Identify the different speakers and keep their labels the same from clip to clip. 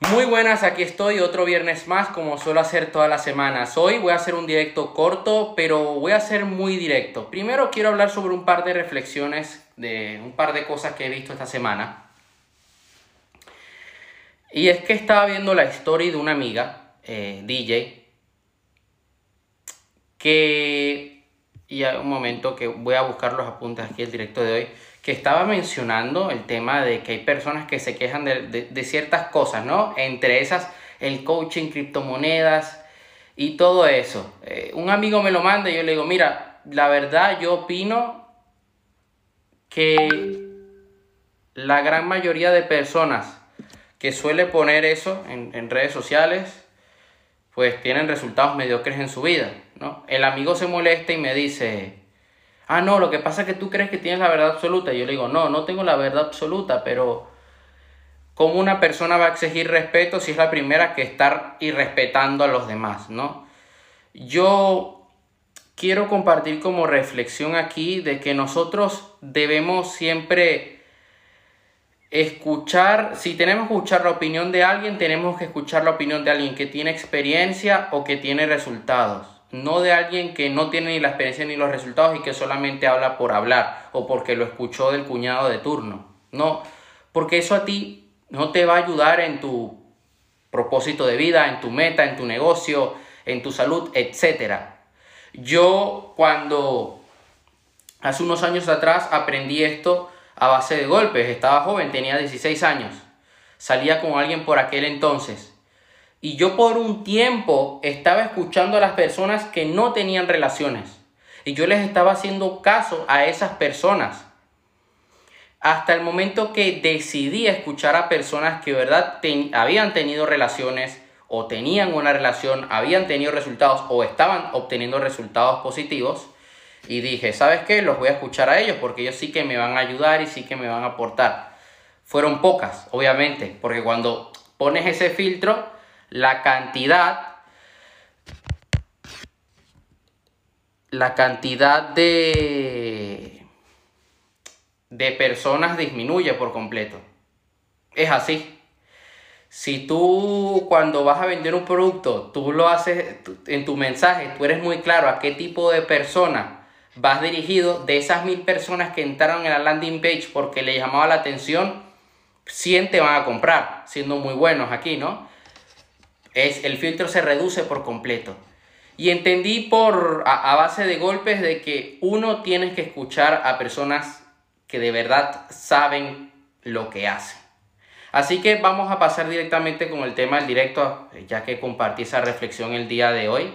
Speaker 1: Muy buenas, aquí estoy otro viernes más como suelo hacer todas las semanas. Hoy voy a hacer un directo corto, pero voy a ser muy directo. Primero quiero hablar sobre un par de reflexiones de un par de cosas que he visto esta semana. Y es que estaba viendo la historia de una amiga, eh, DJ, que... Y hay un momento que voy a buscar los apuntes aquí el directo de hoy que estaba mencionando el tema de que hay personas que se quejan de, ciertas cosas, ¿no? Entre esas, el coaching, criptomonedas y todo eso. Eh, un amigo me lo manda y yo le digo, mira, la verdad yo opino que la gran mayoría de personas que suele poner eso en, en redes sociales, pues tienen resultados mediocres en su vida, ¿no? El amigo se molesta y me dice, ah, no, lo que pasa es que tú crees que tienes la verdad absoluta. Y yo le digo, no, no tengo la verdad absoluta, pero ¿cómo una persona va a exigir respeto si es la primera que estar irrespetando a los demás, no? Yo quiero compartir como reflexión aquí de que nosotros debemos siempre escuchar, si tenemos que escuchar la opinión de alguien, tenemos que escuchar la opinión de alguien que tiene experiencia o que tiene resultados no de alguien que no tiene ni la experiencia ni los resultados y que solamente habla por hablar o porque lo escuchó del cuñado de turno. No, porque eso a ti no te va a ayudar en tu propósito de vida, en tu meta, en tu negocio, en tu salud, etc. Yo cuando hace unos años atrás aprendí esto a base de golpes, estaba joven, tenía 16 años, salía con alguien por aquel entonces y yo por un tiempo estaba escuchando a las personas que no tenían relaciones. Y yo les estaba haciendo caso a esas personas. Hasta el momento que decidí escuchar a personas que verdad habían tenido relaciones o tenían una relación, habían tenido resultados o estaban obteniendo resultados positivos. Y dije, ¿sabes qué? Los voy a escuchar a ellos porque ellos sí que me van a ayudar y sí que me van a aportar. Fueron pocas, obviamente, porque cuando pones ese filtro, la cantidad la cantidad de de personas disminuye por completo. Es así. Si tú cuando vas a vender un producto, tú lo haces en tu mensaje, tú eres muy claro a qué tipo de persona vas dirigido, de esas mil personas que entraron en la landing page porque le llamaba la atención, 100 te van a comprar, siendo muy buenos aquí, ¿no? Es, el filtro se reduce por completo. Y entendí por, a, base de golpes de que uno tiene que escuchar a personas que de verdad saben lo que hacen. Así que vamos a pasar directamente con el tema del directo, ya que compartí esa reflexión el día de hoy.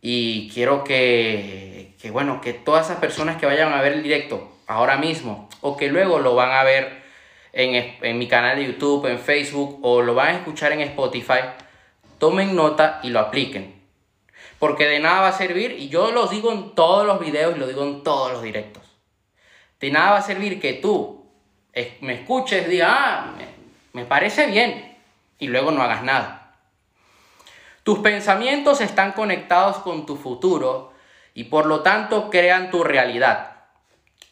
Speaker 1: Y quiero que, que, bueno, que todas esas personas que vayan a ver el directo ahora mismo o que luego lo van a ver en, en mi canal de YouTube, en Facebook o lo van a escuchar en Spotify, tomen nota y lo apliquen. Porque de nada va a servir, y yo lo digo en todos los videos y lo digo en todos los directos. De nada va a servir que tú me escuches, diga, ah, me, parece bien, y luego no hagas nada. Tus pensamientos están conectados con tu futuro y por lo tanto crean tu realidad.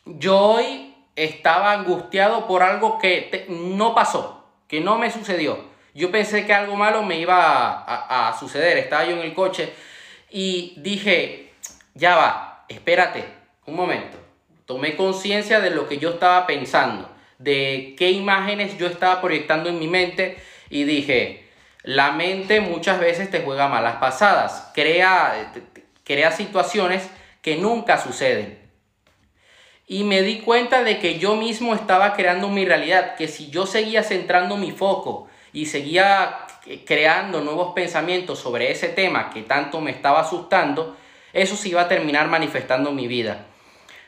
Speaker 1: Yo hoy estaba angustiado por algo que no pasó, que no me sucedió. Yo pensé que algo malo me iba a, suceder. Estaba yo en el coche y dije, ya va, espérate, un momento. Tomé conciencia de lo que yo estaba pensando, de qué imágenes yo estaba proyectando en mi mente y dije, la mente muchas veces te juega malas pasadas, crea, crea situaciones que nunca suceden. Y me di cuenta de que yo mismo estaba creando mi realidad, que si yo seguía centrando mi foco y seguía creando nuevos pensamientos sobre ese tema que tanto me estaba asustando, eso se iba a terminar manifestando en mi vida.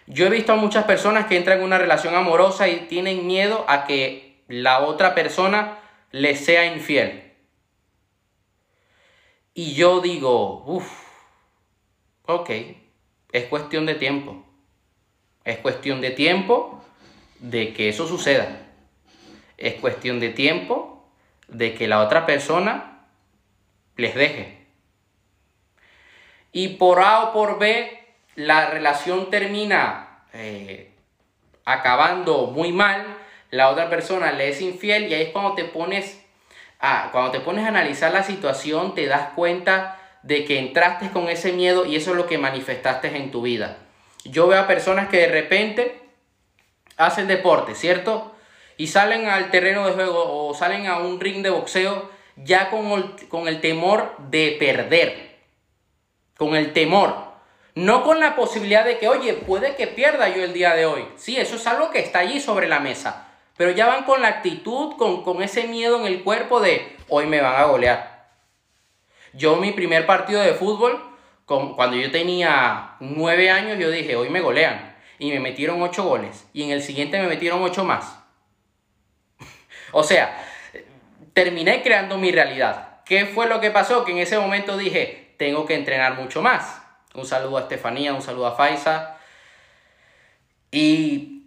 Speaker 1: Yo he visto a muchas personas que entran en una relación amorosa y tienen miedo a que la otra persona les sea infiel. Y yo digo, uff, ok, es cuestión de tiempo. Es cuestión de tiempo de que eso suceda. Es cuestión de tiempo de que la otra persona les deje. Y por A o por B, la relación termina eh, acabando muy mal, la otra persona le es infiel y ahí es cuando te pones ah, cuando te pones a analizar la situación, te das cuenta de que entraste con ese miedo y eso es lo que manifestaste en tu vida. Yo veo a personas que de repente hacen deporte, ¿cierto? Y salen al terreno de juego o salen a un ring de boxeo ya con el, con el temor de perder. Con el temor. No con la posibilidad de que, oye, puede que pierda yo el día de hoy. Sí, eso es algo que está allí sobre la mesa. Pero ya van con la actitud, con, con ese miedo en el cuerpo de, hoy me van a golear. Yo mi primer partido de fútbol, cuando yo tenía nueve años, yo dije, hoy me golean. Y me metieron ocho goles. Y en el siguiente me metieron ocho más. O sea, terminé creando mi realidad. ¿Qué fue lo que pasó? Que en ese momento dije, tengo que entrenar mucho más. Un saludo a Estefanía, un saludo a Faisa. Y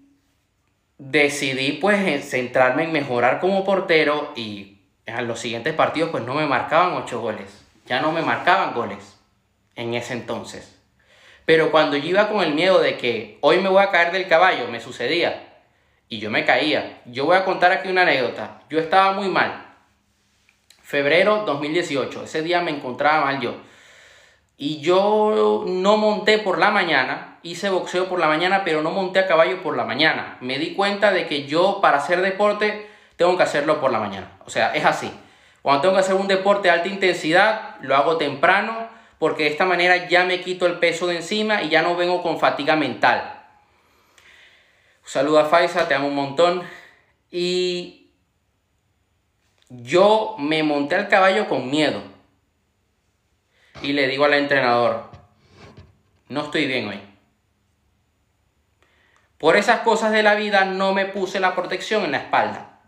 Speaker 1: decidí pues centrarme en mejorar como portero y en los siguientes partidos pues no me marcaban ocho goles ya no me marcaban goles en ese entonces. Pero cuando yo iba con el miedo de que hoy me voy a caer del caballo, me sucedía. Y yo me caía. Yo voy a contar aquí una anécdota. Yo estaba muy mal. Febrero 2018. Ese día me encontraba mal yo. Y yo no monté por la mañana. Hice boxeo por la mañana, pero no monté a caballo por la mañana. Me di cuenta de que yo para hacer deporte tengo que hacerlo por la mañana. O sea, es así. Cuando tengo que hacer un deporte de alta intensidad, lo hago temprano porque de esta manera ya me quito el peso de encima y ya no vengo con fatiga mental. Saluda a Faisa, te amo un montón. Y yo me monté al caballo con miedo. Y le digo al entrenador, no estoy bien hoy. Por esas cosas de la vida no me puse la protección en la espalda.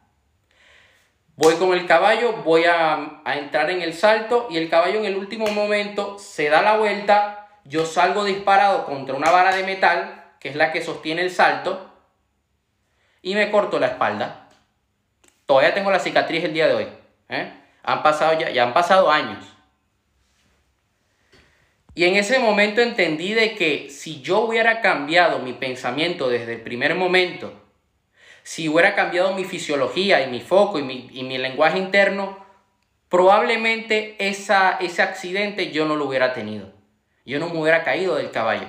Speaker 1: Voy con el caballo, voy a, entrar en el salto y el caballo en el último momento se da la vuelta, yo salgo disparado contra una vara de metal, que es la que sostiene el salto, y me corto la espalda. Todavía tengo la cicatriz el día de hoy. ¿eh? Han pasado ya, ya han pasado años. Y en ese momento entendí de que si yo hubiera cambiado mi pensamiento desde el primer momento, si hubiera cambiado mi fisiología y mi foco y mi, lenguaje interno, probablemente esa, ese accidente yo no lo hubiera tenido. Yo no me hubiera caído del caballo.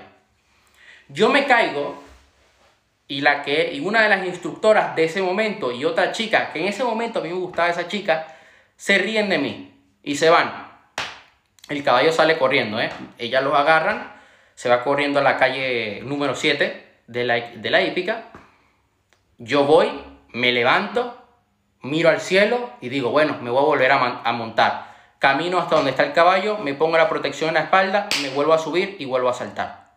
Speaker 1: Yo me caigo y, la que, y una de las instructoras de ese momento y otra chica, que en ese momento a mí me gustaba esa chica, se ríen de mí y se van. El caballo sale corriendo, ¿eh? Ellas los agarran, se va corriendo a la calle número 7 de la, de la hípica yo voy, me levanto, miro al cielo y digo, bueno, me voy a volver a, montar. Camino hasta donde está el caballo, me pongo la protección en la espalda, me vuelvo a subir y vuelvo a saltar.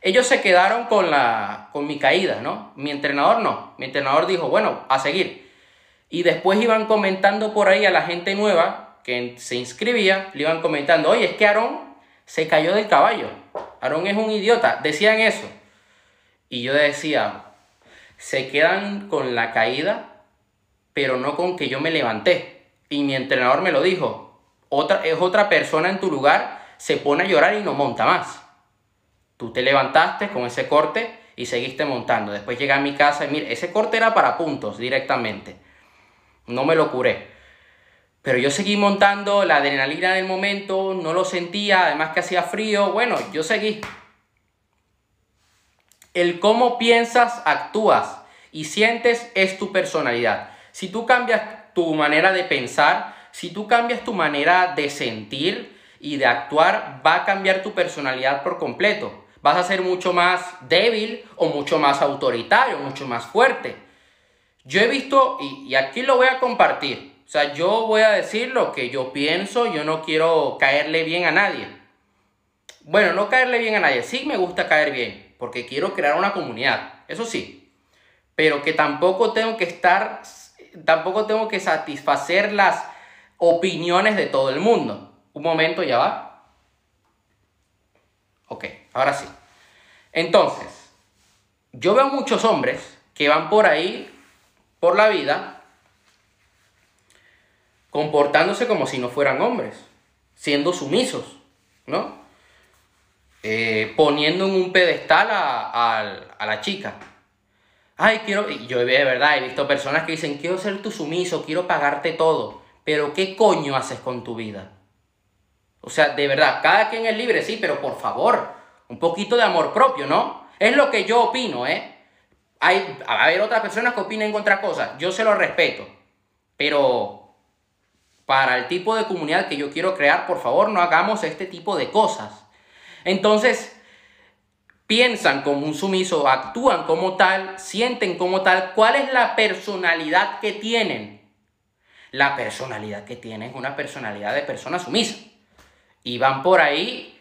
Speaker 1: Ellos se quedaron con, la, con mi caída, ¿no? Mi entrenador no. Mi entrenador dijo, bueno, a seguir. Y después iban comentando por ahí a la gente nueva que se inscribía, le iban comentando, oye, es que Aarón se cayó del caballo. Aarón es un idiota. Decían eso. Y yo decía, se quedan con la caída, pero no con que yo me levanté. Y mi entrenador me lo dijo, otra, es otra persona en tu lugar, se pone a llorar y no monta más. Tú te levantaste con ese corte y seguiste montando. Después llegué a mi casa y mira, ese corte era para puntos directamente. No me lo curé. Pero yo seguí montando, la adrenalina del momento, no lo sentía, además que hacía frío. Bueno, yo seguí. El cómo piensas, actúas y sientes es tu personalidad. Si tú cambias tu manera de pensar, si tú cambias tu manera de sentir y de actuar, va a cambiar tu personalidad por completo. Vas a ser mucho más débil o mucho más autoritario, mucho más fuerte. Yo he visto, y, aquí lo voy a compartir, o sea, yo voy a decir lo que yo pienso, yo no quiero caerle bien a nadie. Bueno, no caerle bien a nadie, sí me gusta caer bien, porque quiero crear una comunidad, eso sí, pero que tampoco tengo que estar, tampoco tengo que satisfacer las opiniones de todo el mundo. Un momento, ya va. Ok, ahora sí. Entonces, yo veo muchos hombres que van por ahí, por la vida, comportándose como si no fueran hombres, siendo sumisos, ¿no? Eh, poniendo en un pedestal a, la chica. Ay, quiero, yo de verdad he visto personas que dicen, quiero ser tu sumiso, quiero pagarte todo, pero ¿qué coño haces con tu vida? O sea, de verdad, cada quien es libre, sí, pero por favor, un poquito de amor propio, ¿no? Es lo que yo opino, ¿eh? Hay, a haber otras personas que opinen otra cosa, yo se lo respeto, pero para el tipo de comunidad que yo quiero crear, por favor, no hagamos este tipo de cosas. Entonces, piensan como un sumiso, actúan como tal, sienten como tal, ¿cuál es la personalidad que tienen? La personalidad que tienen es una personalidad de persona sumisa. Y van por ahí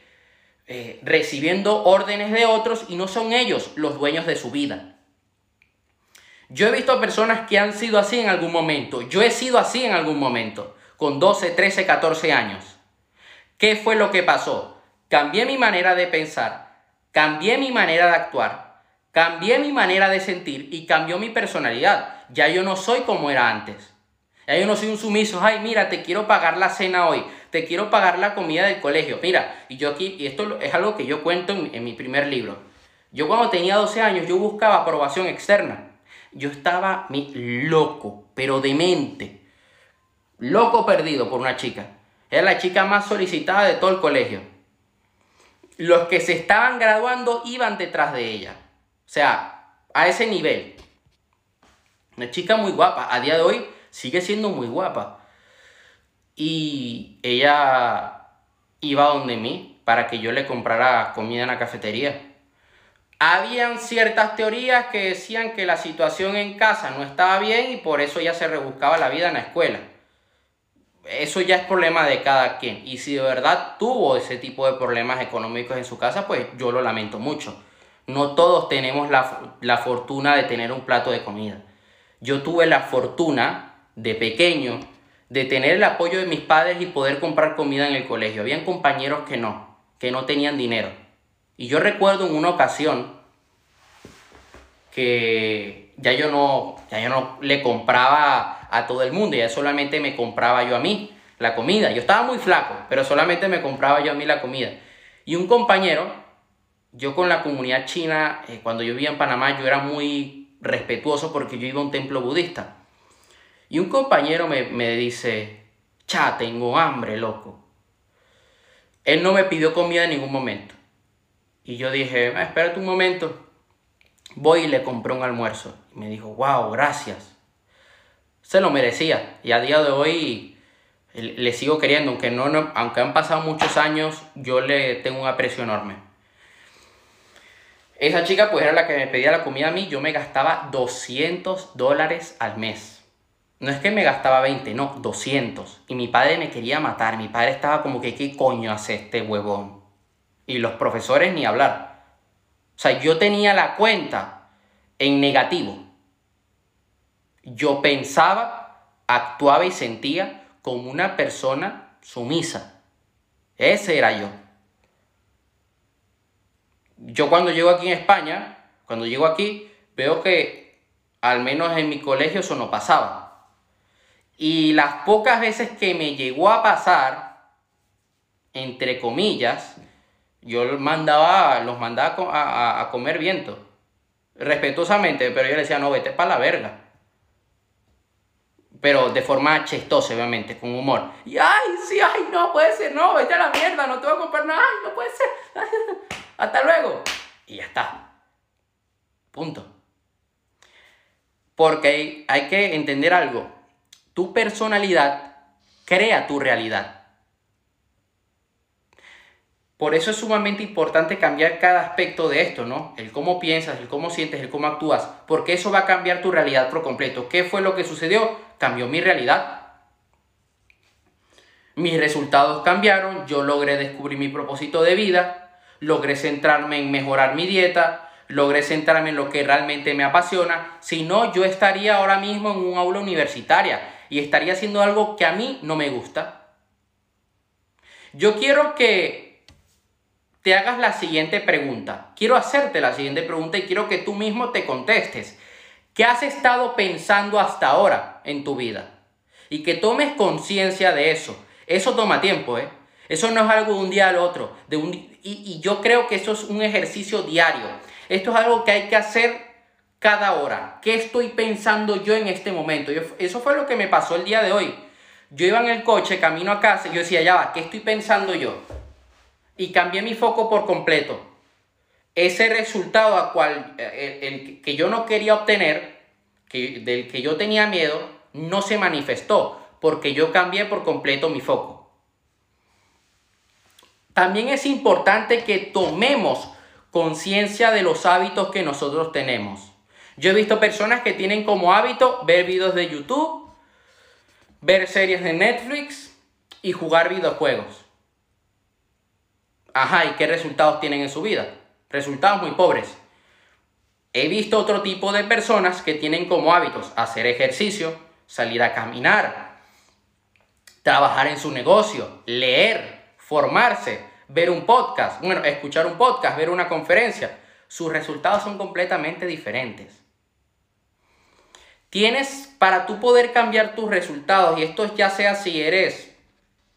Speaker 1: eh, recibiendo órdenes de otros y no son ellos los dueños de su vida. Yo he visto personas que han sido así en algún momento. Yo he sido así en algún momento, con 12, 13, 14 años. ¿Qué fue lo que pasó? Cambié mi manera de pensar cambié mi manera de actuar, cambié mi manera de sentir y cambió mi personalidad. Ya yo no soy como era antes. Ya yo no soy un sumiso, ay, mira, te quiero pagar la cena hoy, te quiero pagar la comida del colegio. Mira, y yo aquí, y esto es algo que yo cuento en, mi primer libro. Yo cuando tenía 12 años, yo buscaba aprobación externa. Yo estaba loco, pero demente. Loco perdido por una chica. Era la chica más solicitada de todo el colegio los que se estaban graduando iban detrás de ella. O sea, a ese nivel. Una chica muy guapa. A día de hoy sigue siendo muy guapa. Y ella iba donde mí para que yo le comprara comida en la cafetería. Habían ciertas teorías que decían que la situación en casa no estaba bien y por eso ella se rebuscaba la vida en la escuela eso ya es problema de cada quien. Y si de verdad tuvo ese tipo de problemas económicos en su casa, pues yo lo lamento mucho. No todos tenemos la, fortuna de tener un plato de comida. Yo tuve la fortuna de pequeño de tener el apoyo de mis padres y poder comprar comida en el colegio. Habían compañeros que no, que no tenían dinero. Y yo recuerdo en una ocasión que ya yo no, ya yo no le compraba a todo el mundo, ya solamente me compraba yo a mí la comida. Yo estaba muy flaco, pero solamente me compraba yo a mí la comida. Y un compañero, yo con la comunidad china, eh, cuando yo vivía en Panamá, yo era muy respetuoso porque yo iba a un templo budista. Y un compañero me, me dice, cha, tengo hambre, loco. Él no me pidió comida en ningún momento. Y yo dije, ah, espérate un momento. Voy y le compré un almuerzo. Y me dijo, wow, gracias se lo merecía. Y a día de hoy le sigo queriendo, aunque, no, aunque han pasado muchos años, yo le tengo un aprecio enorme. Esa chica pues era la que me pedía la comida a mí, yo me gastaba 200 dólares al mes. No es que me gastaba 20, no, 200. Y mi padre me quería matar, mi padre estaba como que, ¿qué coño hace este huevón? Y los profesores ni hablar. O sea, yo tenía la cuenta en negativo yo pensaba, actuaba y sentía como una persona sumisa. Ese era yo. Yo cuando llego aquí en España, cuando llego aquí, veo que al menos en mi colegio eso no pasaba. Y las pocas veces que me llegó a pasar, entre comillas, yo los mandaba, los mandaba a, a comer viento. Respetuosamente, pero yo le decía, no, vete para la verga pero de forma chistosa, obviamente, con humor. Y ay, sí, ay, no puede ser, no, vete a la mierda, no te voy a comprar nada, ay, no puede ser. Hasta luego. Y ya está. Punto. Porque hay que entender algo. Tu personalidad crea tu realidad. Por eso es sumamente importante cambiar cada aspecto de esto, ¿no? El cómo piensas, el cómo sientes, el cómo actúas, porque eso va a cambiar tu realidad por completo. ¿Qué fue lo que sucedió? Cambió mi realidad. Mis resultados cambiaron, yo logré descubrir mi propósito de vida, logré centrarme en mejorar mi dieta, logré centrarme en lo que realmente me apasiona. Si no, yo estaría ahora mismo en un aula universitaria y estaría haciendo algo que a mí no me gusta. Yo quiero que te hagas la siguiente pregunta. Quiero hacerte la siguiente pregunta y quiero que tú mismo te contestes. ¿Qué has estado pensando hasta ahora en tu vida? Y que tomes conciencia de eso. Eso toma tiempo, ¿eh? Eso no es algo de un día al otro. De un, y, y yo creo que eso es un ejercicio diario. Esto es algo que hay que hacer cada hora. ¿Qué estoy pensando yo en este momento? Eso fue lo que me pasó el día de hoy. yo iba en el coche, camino a casa, y yo decía, ya va, ¿qué estoy pensando yo? Y cambié mi foco por completo. Ese resultado a cual, eh, el, que yo no quería obtener, que, del que yo tenía miedo, no se manifestó, porque yo cambié por completo mi foco. También es importante que tomemos conciencia de los hábitos que nosotros tenemos. Yo he visto personas que tienen como hábito ver videos de YouTube, ver series de Netflix y jugar videojuegos. Ajá, ¿y qué resultados tienen en su vida? Resultados muy pobres. He visto otro tipo de personas que tienen como hábitos hacer ejercicio, salir a caminar, trabajar en su negocio, leer, formarse, ver un podcast, bueno, escuchar un podcast, ver una conferencia. Sus resultados son completamente diferentes. Tienes para tú poder cambiar tus resultados, y esto ya sea si eres,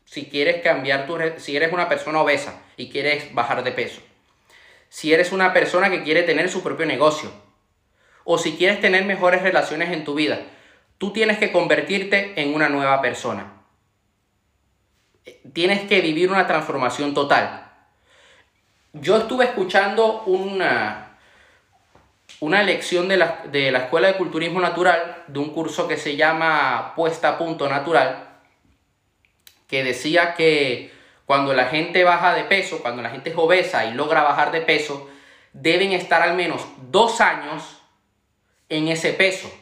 Speaker 1: si quieres cambiar tu, si eres una persona obesa y quieres bajar de peso, si eres una persona que quiere tener su propio negocio, o si quieres tener mejores relaciones en tu vida, tú tienes que convertirte en una nueva persona. Tienes que vivir una transformación total. Yo estuve escuchando una, una lección de la, de la Escuela de Culturismo Natural, de un curso que se llama Puesta a Punto Natural, que decía que cuando la gente baja de peso, cuando la gente es obesa y logra bajar de peso, deben estar al menos dos años en ese peso.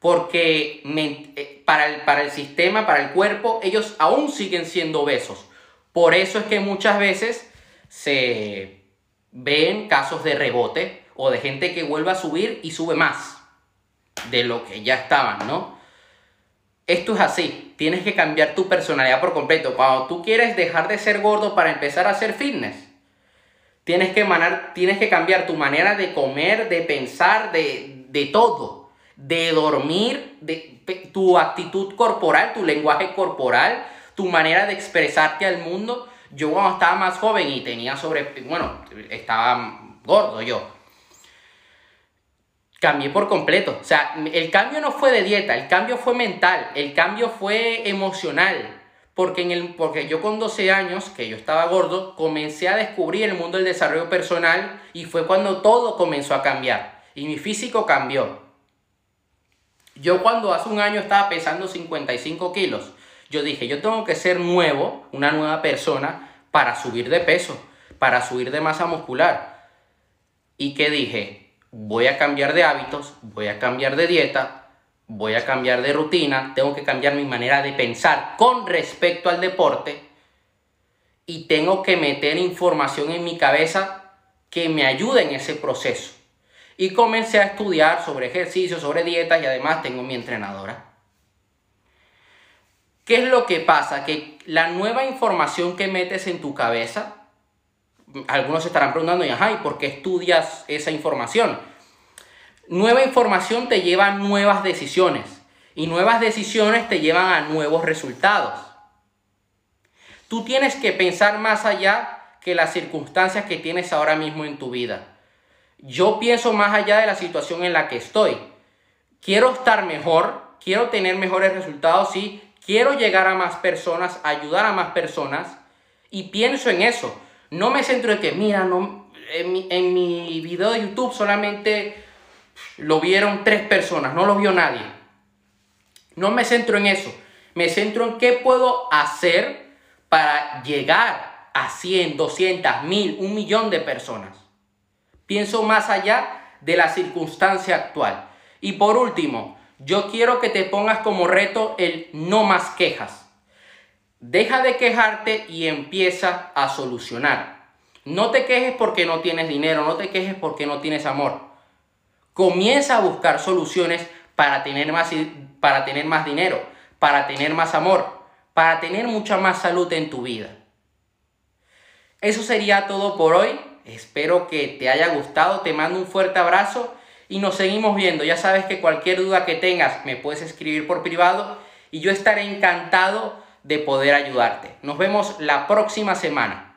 Speaker 1: Porque eh, para el, para el sistema, para el cuerpo, ellos aún siguen siendo obesos. Por eso es que muchas veces se ven casos de rebote o de gente que vuelve a subir y sube más de lo que ya estaban, ¿no? Esto es así, tienes que cambiar tu personalidad por completo. Cuando tú quieres dejar de ser gordo para empezar a hacer fitness, tienes que, tienes que cambiar tu manera de comer, de pensar, de, de todo, de dormir, de tu actitud corporal, tu lenguaje corporal, tu manera de expresarte al mundo. Yo cuando estaba más joven y tenía sobre, bueno, estaba gordo yo cambié por completo. O sea, el cambio no fue de dieta, el cambio fue mental, el cambio fue emocional. Porque, en el, porque yo con 12 años, que yo estaba gordo, comencé a descubrir el mundo del desarrollo personal y fue cuando todo comenzó a cambiar. Y mi físico cambió. Yo cuando hace un año estaba pesando 55 kilos, yo dije, yo tengo que ser nuevo, una nueva persona, para subir de peso, para subir de masa muscular. ¿Y qué dije? Voy a cambiar de hábitos, voy a cambiar de dieta, voy a cambiar de rutina, tengo que cambiar mi manera de pensar con respecto al deporte y tengo que meter información en mi cabeza que me ayude en ese proceso. Y comencé a estudiar sobre ejercicio, sobre dietas y además tengo mi entrenadora. ¿Qué es lo que pasa? Que la nueva información que metes en tu cabeza algunos se estarán preguntando, ¿y por qué estudias esa información? Nueva información te lleva a nuevas decisiones y nuevas decisiones te llevan a nuevos resultados. Tú tienes que pensar más allá que las circunstancias que tienes ahora mismo en tu vida. Yo pienso más allá de la situación en la que estoy. Quiero estar mejor, quiero tener mejores resultados, y quiero llegar a más personas, ayudar a más personas y pienso en eso. No me centro en que, mira, no, en, mi, en mi video de YouTube solamente lo vieron tres personas, no lo vio nadie. No me centro en eso. Me centro en qué puedo hacer para llegar a 100, 200, 1000, un millón de personas. Pienso más allá de la circunstancia actual. Y por último, yo quiero que te pongas como reto el no más quejas. Deja de quejarte y empieza a solucionar. No te quejes porque no tienes dinero, no te quejes porque no tienes amor. Comienza a buscar soluciones para tener más, para tener más dinero, para tener más amor, para tener mucha más salud en tu vida. Eso sería todo por hoy. Espero que te haya gustado. Te mando un fuerte abrazo y nos seguimos viendo. Ya sabes que cualquier duda que tengas me puedes escribir por privado y yo estaré encantado de poder ayudarte. Nos vemos la próxima semana.